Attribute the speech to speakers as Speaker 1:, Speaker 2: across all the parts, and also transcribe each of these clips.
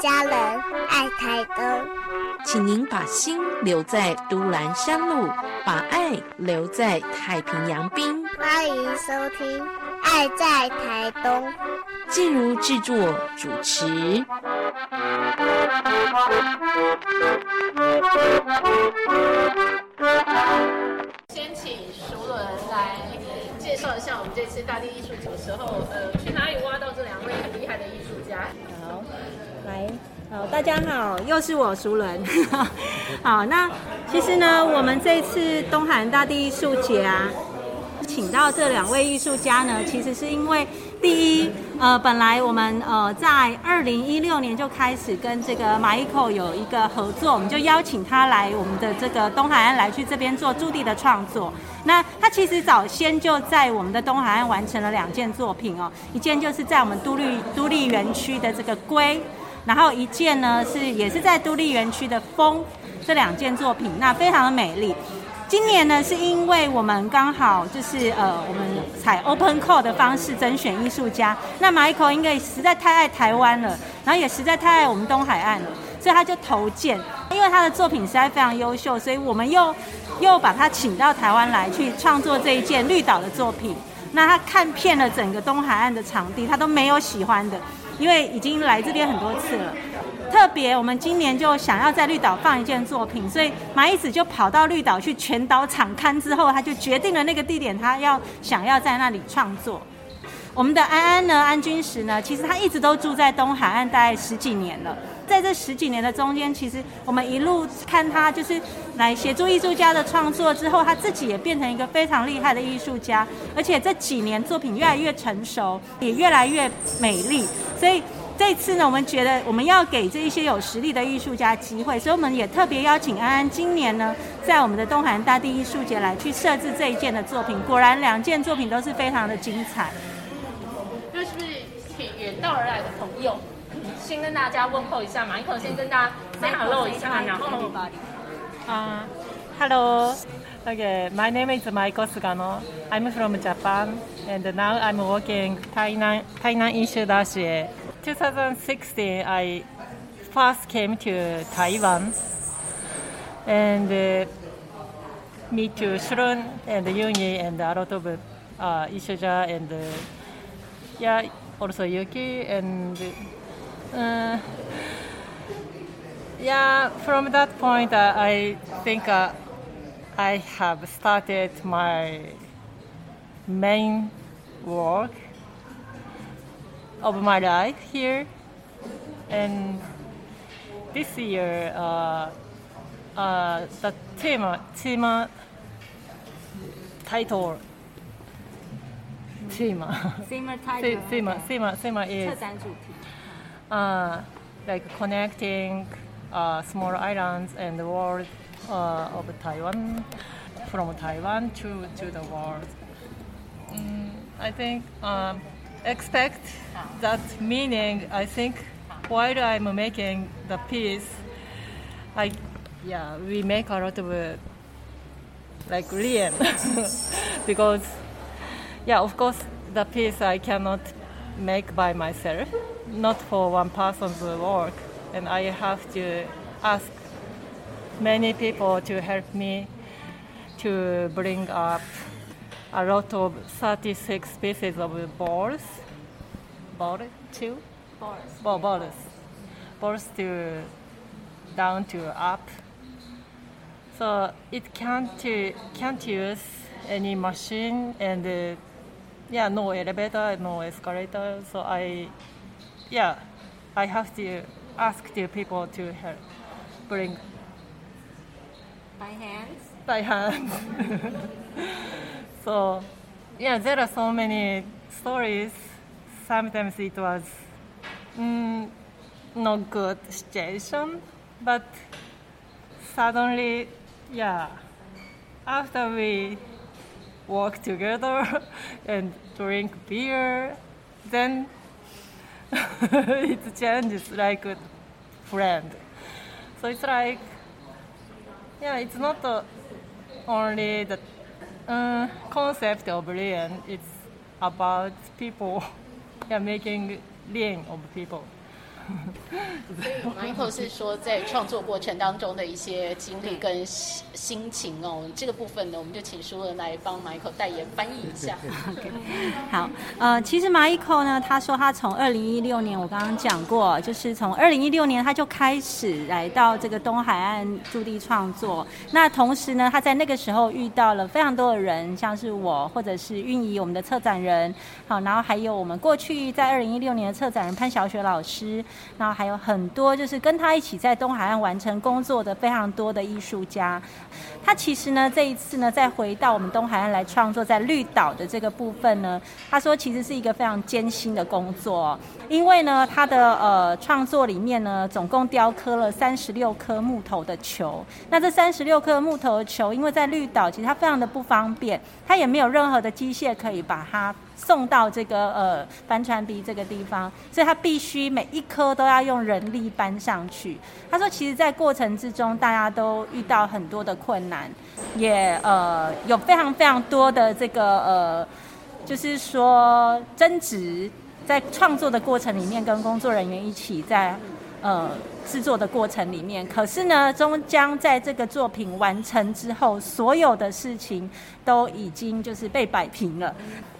Speaker 1: 家人，爱台东。
Speaker 2: 请您把心留在都兰山路，把爱留在太平洋滨。
Speaker 1: 欢迎收听《爱在台东》，
Speaker 2: 静茹制作主持。
Speaker 3: 先请熟伦来介绍一下我们这次大地艺术节的时候，呃，
Speaker 4: 好，大家好，又是我熟人。好，那 其实呢，我们这次东海岸大地艺术节啊，请到这两位艺术家呢，其实是因为第一，呃，本来我们呃在二零一六年就开始跟这个马伊口有一个合作，我们就邀请他来我们的这个东海岸来去这边做驻地的创作。那他其实早先就在我们的东海岸完成了两件作品哦，一件就是在我们都立都立园区的这个龟，然后一件呢是也是在都立园区的风，这两件作品那非常的美丽。今年呢，是因为我们刚好就是呃，我们采 open call 的方式甄选艺术家。那 Michael 因为实在太爱台湾了，然后也实在太爱我们东海岸了，所以他就投件。因为他的作品实在非常优秀，所以我们又又把他请到台湾来去创作这一件绿岛的作品。那他看遍了整个东海岸的场地，他都没有喜欢的，因为已经来这边很多次了。特别，我们今年就想要在绿岛放一件作品，所以马一子就跑到绿岛去全岛场刊之后，他就决定了那个地点，他要想要在那里创作。我们的安安呢，安君石呢，其实他一直都住在东海岸，大概十几年了。在这十几年的中间，其实我们一路看他就是来协助艺术家的创作之后，他自己也变成一个非常厉害的艺术家，而且这几年作品越来越成熟，也越来越美丽，所以。这次呢，我们觉得我们要给这一些有实力的艺术家机会，所以我们也特别邀请安安今年呢，在我们的东海岸大地艺术节来去设置这一件的作品。果然，两件作品都是非常的精彩。
Speaker 3: 那是不是请远道而来的朋友，先跟大家问候一下嘛？你可能先跟大家 say hello 一下，然后
Speaker 5: 啊，hello。Okay, my name is Maiko Sugano. I'm from Japan, and now I'm working Tainan Tainan Issue Dashi. 2016, I first came to Taiwan and uh, meet to Shurun and Yungi and a lot of uh, Ishuja and uh, yeah, also Yuki and uh, yeah, from that point uh, I think uh, I have started my main work of my life here. And this year, uh, uh, the theme, theme title, theme,
Speaker 4: theme title,
Speaker 5: theme, theme, theme is uh, like connecting uh, small islands and the world uh, of Taiwan from Taiwan to, to the world. Mm, I think um, expect that meaning. I think while I'm making the piece, I yeah we make a lot of uh, like lien because yeah of course the piece I cannot make by myself, not for one person's work, and I have to ask many people to help me to bring up a lot of 36 pieces of balls. Ball, two?
Speaker 4: Balls.
Speaker 5: Ball, balls. Balls to down to up. So it can't, can't use any machine and uh, yeah, no elevator, no escalator. So I, yeah, I have to ask the people to help bring
Speaker 4: by hands.
Speaker 5: By hands. so, yeah, there are so many stories. Sometimes it was mm, not good situation, but suddenly, yeah, after we work together and drink beer, then it changes like a friend. So it's like, yeah, it's not only the uh, concept of lien, it's about people, yeah, making lien of people.
Speaker 3: 所以马一口是说，在创作过程当中的一些经历跟心情哦，这个部分呢，我们就请舒文来帮马一口代言翻译一下。
Speaker 4: 好，呃，其实马一口呢，他说他从二零一六年，我刚刚讲过，就是从二零一六年他就开始来到这个东海岸驻地创作。那同时呢，他在那个时候遇到了非常多的人，像是我，或者是运仪我们的策展人，好，然后还有我们过去在二零一六年的策展人潘小雪老师。然后还有很多就是跟他一起在东海岸完成工作的非常多的艺术家。他其实呢，这一次呢，再回到我们东海岸来创作，在绿岛的这个部分呢，他说其实是一个非常艰辛的工作，因为呢，他的呃创作里面呢，总共雕刻了三十六颗木头的球。那这三十六颗木头的球，因为在绿岛，其实它非常的不方便，它也没有任何的机械可以把它。送到这个呃帆船鼻这个地方，所以他必须每一颗都要用人力搬上去。他说，其实，在过程之中，大家都遇到很多的困难，也呃有非常非常多的这个呃，就是说争执，在创作的过程里面，跟工作人员一起在。呃，制作的过程里面，可是呢，终将在这个作品完成之后，所有的事情都已经就是被摆平了，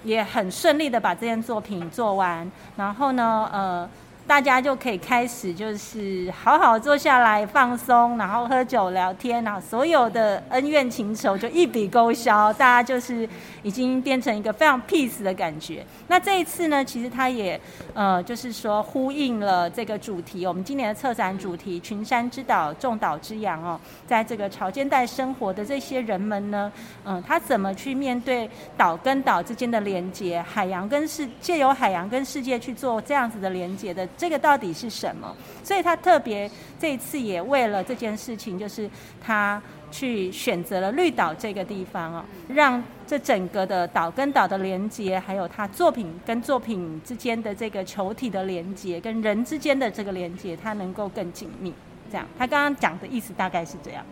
Speaker 4: 也很顺利的把这件作品做完。然后呢，呃。大家就可以开始，就是好好坐下来放松，然后喝酒聊天，然后所有的恩怨情仇就一笔勾销，大家就是已经变成一个非常 peace 的感觉。那这一次呢，其实它也呃，就是说呼应了这个主题，我们今年的策展主题“群山之岛，众岛之洋”哦，在这个潮间带生活的这些人们呢，嗯，他怎么去面对岛跟岛之间的连接，海洋跟世借由海洋跟世界去做这样子的连接的。这个到底是什么？所以他特别这次也为了这件事情，就是他去选择了绿岛这个地方哦，让这整个的岛跟岛的连接，还有他作品跟作品之间的这个球体的连接，跟人之间的这个连接，它能够更紧密。这样，他刚刚讲的意思大概是这样。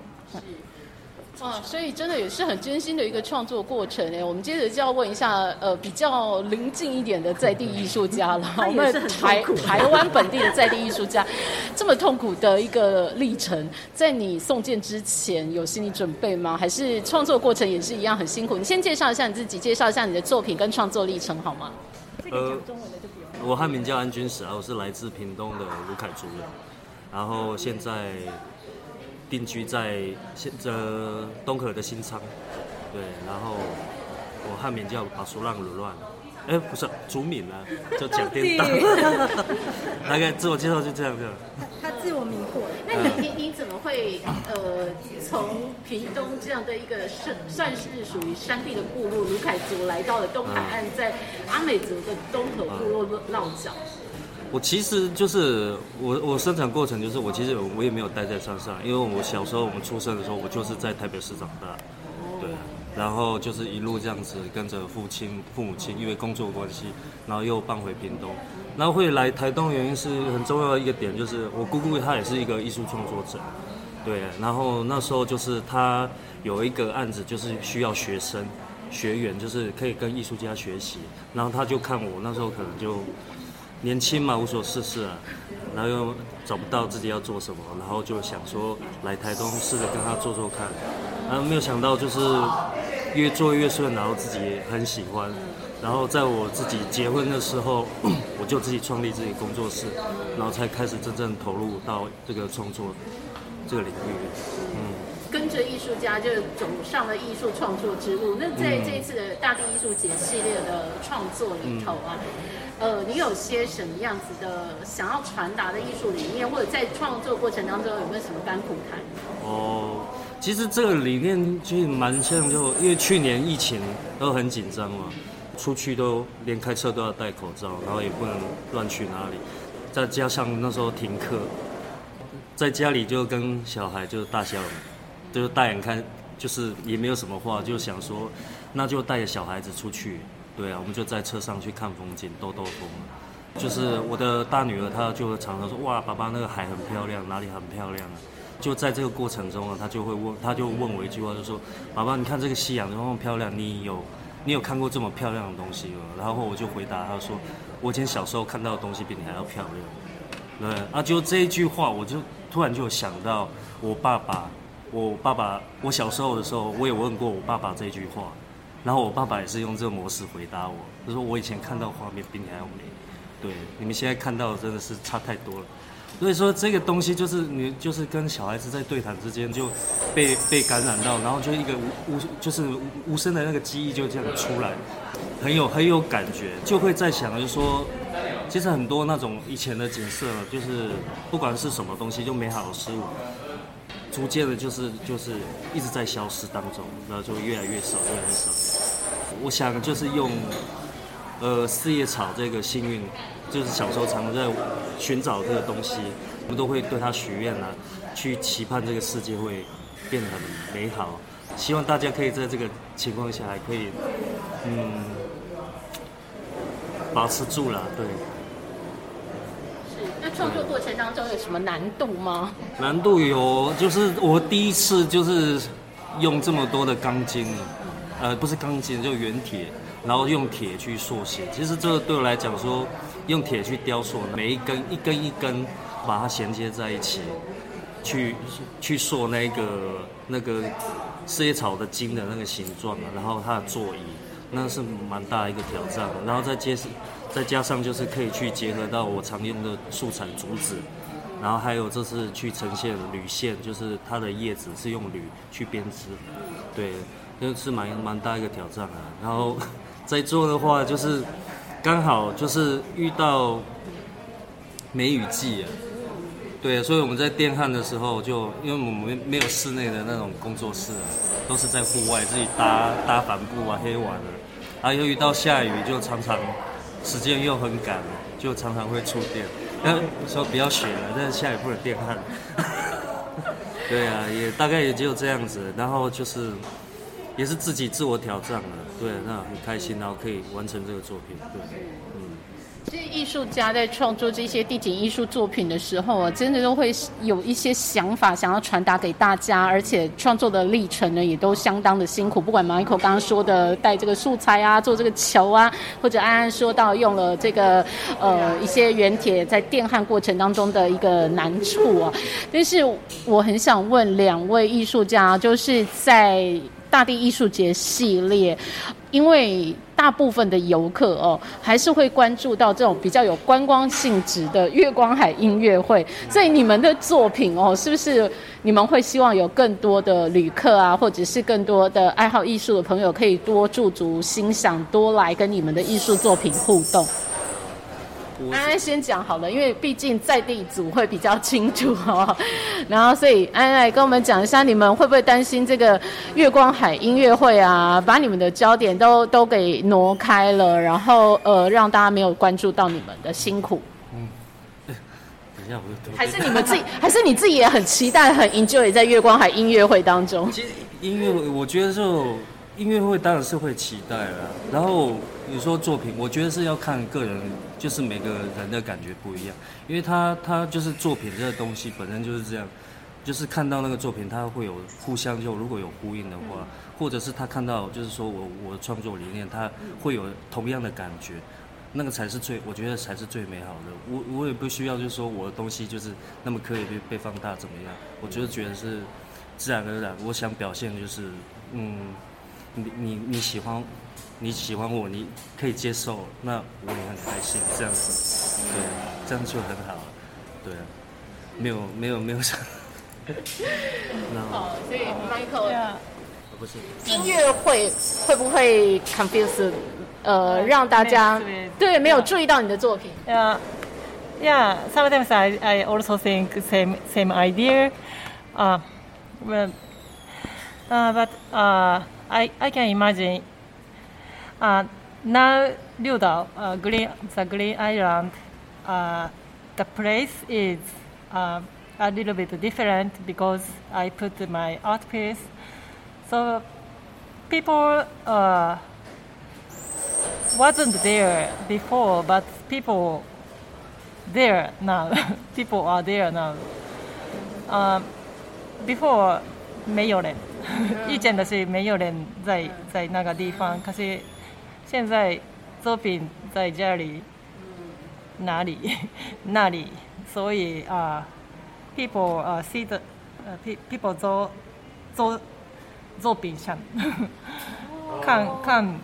Speaker 3: 哇，所以真的也是很艰辛的一个创作过程哎。我们接着就要问一下，呃，比较临近一点的在地艺术家了。我们台台湾本地的在地艺术家，这么痛苦的一个历程，在你送件之前有心理准备吗？还是创作过程也是一样很辛苦？你先介绍一下你自己，介绍一下你的作品跟创作历程好吗？
Speaker 6: 呃，我汉名叫安君史啊，我是来自屏东的卢凯族人，然后现在。定居在现呃东河的新仓，对，然后我汉名叫把苏浪鲁乱，哎，不是族名啊，就讲颠倒，大概自我介绍就这样子。
Speaker 4: 他自我迷惑。
Speaker 3: 那你你你怎么会呃从屏东这样的一个是算是属于山地的部落卢凯族，来到了东海岸，在阿美族的东河部落落脚？
Speaker 6: 我其实就是我我生产过程就是我其实我也没有待在山上，因为我小时候我们出生的时候我就是在台北市长大，对，然后就是一路这样子跟着父亲父母亲，因为工作关系，然后又搬回屏东，然后会来台东原因是很重要的一个点，就是我姑姑她也是一个艺术创作者，对，然后那时候就是她有一个案子就是需要学生学员，就是可以跟艺术家学习，然后她就看我那时候可能就。年轻嘛，无所事事啊，然后又找不到自己要做什么，然后就想说来台东试着跟他做做看，然后没有想到就是越做越顺，然后自己很喜欢，然后在我自己结婚的时候，我就自己创立自己工作室，然后才开始真正投入到这个创作这个领域，
Speaker 3: 嗯。艺术家就走上了艺术创作之路。那在这一次的大地艺术节系列的创作里头啊，呃，你有些什么样子的想要传达的艺术理念，或者在创作过程当中有没有什么甘苦谈？
Speaker 6: 哦，其实这个理念其实蛮像，就因为去年疫情都很紧张嘛，出去都连开车都要戴口罩，然后也不能乱去哪里，再加上那时候停课，在家里就跟小孩就大小。就是大眼看，就是也没有什么话，就想说，那就带着小孩子出去，对啊，我们就在车上去看风景，兜兜风。就是我的大女儿，她就常常说，哇，爸爸那个海很漂亮，哪里很漂亮啊？就在这个过程中啊，她就会问，她就问我一句话，就说，爸爸，你看这个夕阳那么漂亮，你有你有看过这么漂亮的东西吗？然后我就回答她说，我以前小时候看到的东西比你还要漂亮。对啊，就这一句话，我就突然就想到我爸爸，我爸爸，我小时候的时候，我也问过我爸爸这句话，然后我爸爸也是用这个模式回答我，他说我以前看到画面比你还要美，对，你们现在看到的真的是差太多了。所以说这个东西就是你就是跟小孩子在对谈之间就被被感染到，然后就一个无无就是无声的那个记忆就这样出来，很有很有感觉，就会在想就是说，其实很多那种以前的景色，就是不管是什么东西，就美好的事物，逐渐的就是就是一直在消失当中，然后就越来越少越来越少。我想就是用呃四叶草这个幸运。就是小时候常常在寻找这个东西，我们都会对它许愿啊，去期盼这个世界会变得很美好。希望大家可以在这个情况下还可以，嗯，保持住了。对。
Speaker 3: 创作过程当中有什么难度吗？
Speaker 6: 难度有，就是我第一次就是用这么多的钢筋，呃，不是钢筋，就原铁，然后用铁去塑形。其实这个对我来讲说。用铁去雕塑，每一根一根一根把它衔接在一起，去去塑那个那个四叶草的茎的那个形状，然后它的座椅，那是蛮大一个挑战。然后再接再加上就是可以去结合到我常用的素材竹子，然后还有这是去呈现铝线，就是它的叶子是用铝去编织，对，那是蛮蛮大一个挑战啊。然后在做的话就是。刚好就是遇到梅雨季啊，对，所以我们在电焊的时候，就因为我们没有室内的那种工作室啊，都是在户外自己搭搭帆布啊、黑瓦的，啊，由于到下雨就常常时间又很赶，就常常会触电。说不要学了，但是下雨不能电焊。对啊，也大概也只有这样子，然后就是。也是自己自我挑战了，对，那很开心，然后可以完成这个作品，对，嗯。
Speaker 3: 其实艺术家在创作这些地景艺术作品的时候啊，真的都会有一些想法想要传达给大家，而且创作的历程呢也都相当的辛苦。不管 Michael 刚刚说的带这个素材啊，做这个球啊，或者安安说到用了这个呃一些原铁在电焊过程当中的一个难处啊，但是我很想问两位艺术家，就是在。大地艺术节系列，因为大部分的游客哦，还是会关注到这种比较有观光性质的月光海音乐会，所以你们的作品哦，是不是你们会希望有更多的旅客啊，或者是更多的爱好艺术的朋友可以多驻足欣赏，多来跟你们的艺术作品互动？安安先讲好了，因为毕竟在地组会比较清楚哦。然后，所以安安来跟我们讲一下，你们会不会担心这个月光海音乐会啊，把你们的焦点都都给挪开了，然后呃，让大家没有关注到你们的辛苦？嗯，
Speaker 6: 等一下，我
Speaker 3: 还是你们自己，还是你自己也很期待、很 enjoy 在月光海音乐会当中？
Speaker 6: 其实音乐会，我觉得就音乐会当然是会期待了。然后你说作品，我觉得是要看个人。就是每个人的感觉不一样，因为他他就是作品这个东西本身就是这样，就是看到那个作品，他会有互相就如果有呼应的话，或者是他看到就是说我我的创作理念，他会有同样的感觉，那个才是最我觉得才是最美好的。我我也不需要就是说我的东西就是那么刻意被被放大怎么样，我觉得觉得是自然而然。我想表现就是嗯，你你你喜欢。你喜欢我，你可以接受，那我也很开心，这样子，对，这样就很好，对，没有没有没有啥。
Speaker 3: 好，所以 Michael，不是音乐会会不会 confuse？呃，让大家对没有注意到你的作品。
Speaker 5: Yeah, yeah. Sometimes I I also think same same idea. Uh, well, uh, but uh, I, I can imagine uh, now Ryuda, uh, green, the Green Island, uh, the place is uh, a little bit different because I put my art piece. So people uh, wasn't there before, but people there now. people are there now. Uh, before Mayore. 以前的是没有人在在那个地方，可是现在作品在这里，哪里，那里，所以啊，people 啊 see the，people 做做做饼上，看看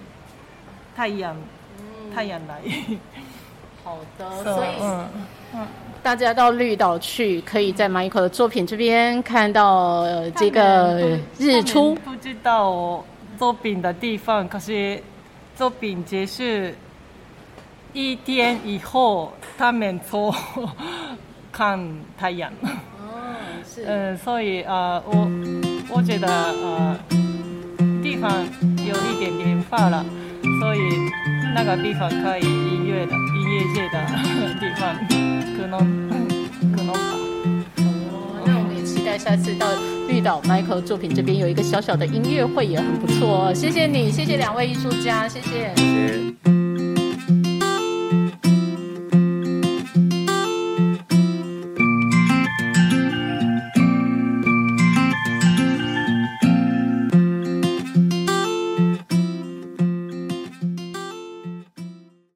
Speaker 5: 太阳太阳来。
Speaker 3: 好的，所以嗯嗯。大家到绿岛去，可以在 Michael 的作品这边看到这个日出。
Speaker 5: 不知道作品的地方，可是作品结束一天以后，他们做 看太阳。哦，是。嗯，所以呃，我我觉得呃，地方有一点点发了，所以那个地方可以音乐的音乐界的地方。可能，可能吧。
Speaker 3: 哦，那我们也期待下次到绿岛 Michael 作品这边有一个小小的音乐会，也很不错。哦谢谢你，谢谢两位艺术家，谢谢。
Speaker 6: 谢谢。